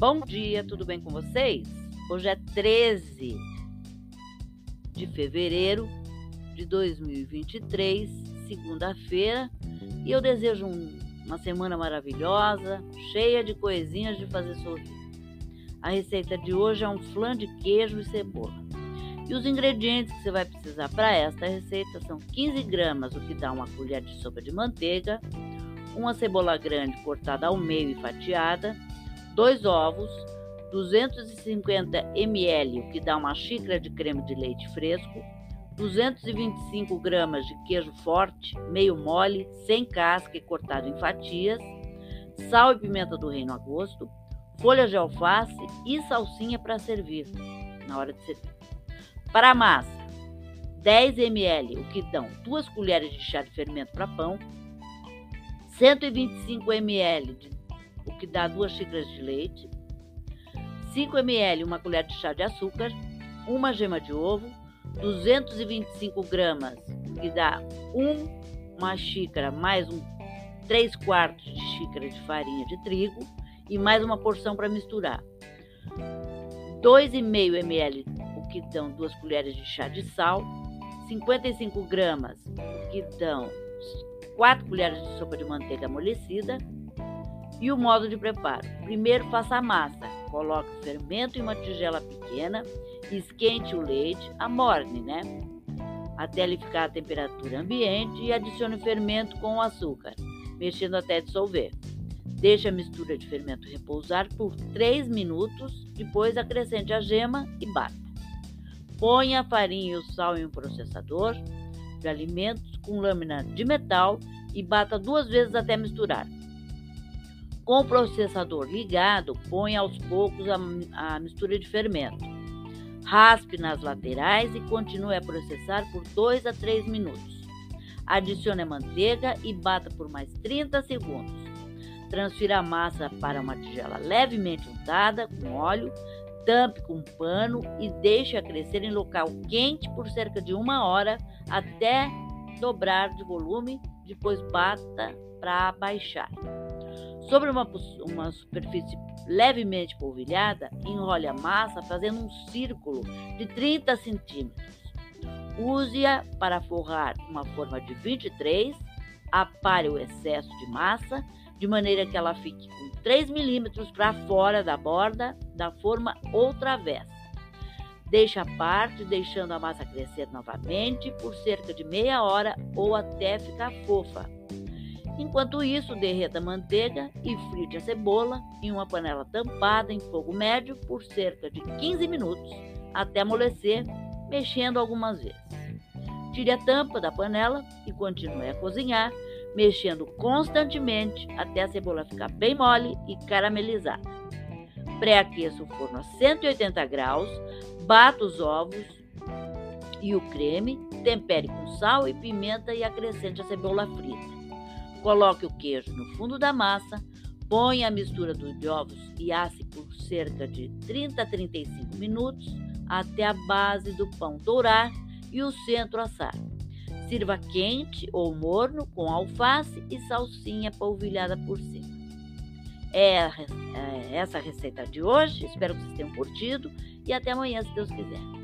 Bom dia, tudo bem com vocês? Hoje é 13 de fevereiro de 2023, segunda-feira, e eu desejo um, uma semana maravilhosa, cheia de coisinhas de fazer sorrir. A receita de hoje é um flan de queijo e cebola. E os ingredientes que você vai precisar para esta receita são 15 gramas, o que dá uma colher de sopa de manteiga, uma cebola grande cortada ao meio e fatiada, dois ovos, 250 ml, o que dá uma xícara de creme de leite fresco, 225 gramas de queijo forte, meio mole, sem casca e cortado em fatias, sal e pimenta do reino a gosto, folhas de alface e salsinha para servir na hora de servir. Para a massa, 10 ml, o que dão 2 colheres de chá de fermento para pão, 125 ml, o que dá 2 xícaras de leite, 5 ml, uma colher de chá de açúcar, uma gema de ovo, 225 gramas, que dá uma xícara mais um 3 quartos de xícara de farinha de trigo e mais uma porção para misturar. 2,5 ml, o que dão duas colheres de chá de sal, 55 gramas, o que dão 4 colheres de sopa de manteiga amolecida. E o modo de preparo: primeiro faça a massa, coloque o fermento em uma tigela pequena, esquente o leite, amorne, né? Até ele ficar a temperatura ambiente e adicione o fermento com o açúcar, mexendo até dissolver. Deixe a mistura de fermento repousar por 3 minutos, depois acrescente a gema e bata. Ponha a farinha e o sal em um processador de alimentos com lâmina de metal e bata duas vezes até misturar. Com o processador ligado, ponha aos poucos a, a mistura de fermento. Raspe nas laterais e continue a processar por 2 a 3 minutos. Adicione a manteiga e bata por mais 30 segundos. Transfira a massa para uma tigela levemente untada com óleo, tampe com um pano e deixe-a crescer em local quente por cerca de uma hora até dobrar de volume, depois bata para baixar. Sobre uma, uma superfície levemente polvilhada, enrole a massa fazendo um círculo de 30 centímetros. Use-a para forrar uma forma de 23, apare o excesso de massa, de maneira que ela fique com 3 milímetros para fora da borda da forma ou travessa. Deixe a parte, deixando a massa crescer novamente por cerca de meia hora ou até ficar fofa. Enquanto isso, derreta a manteiga e frite a cebola em uma panela tampada em fogo médio por cerca de 15 minutos até amolecer, mexendo algumas vezes. Tire a tampa da panela e continue a cozinhar, mexendo constantemente até a cebola ficar bem mole e caramelizada. Pré-aqueça o forno a 180 graus, bata os ovos e o creme, tempere com sal e pimenta e acrescente a cebola frita. Coloque o queijo no fundo da massa, ponha a mistura de ovos e asse por cerca de 30 a 35 minutos até a base do pão dourar e o centro assar. Sirva quente ou morno com alface e salsinha polvilhada por cima. É, é essa a receita de hoje. Espero que vocês tenham curtido e até amanhã, se Deus quiser.